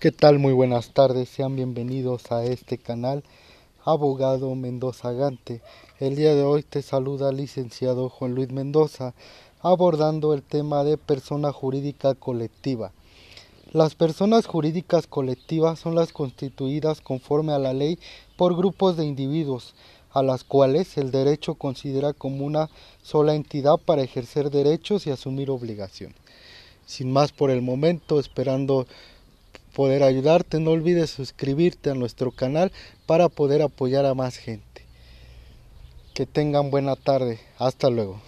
¿Qué tal? Muy buenas tardes, sean bienvenidos a este canal Abogado Mendoza Gante. El día de hoy te saluda licenciado Juan Luis Mendoza abordando el tema de persona jurídica colectiva. Las personas jurídicas colectivas son las constituidas conforme a la ley por grupos de individuos, a las cuales el derecho considera como una sola entidad para ejercer derechos y asumir obligaciones. Sin más por el momento, esperando poder ayudarte, no olvides suscribirte a nuestro canal para poder apoyar a más gente. Que tengan buena tarde. Hasta luego.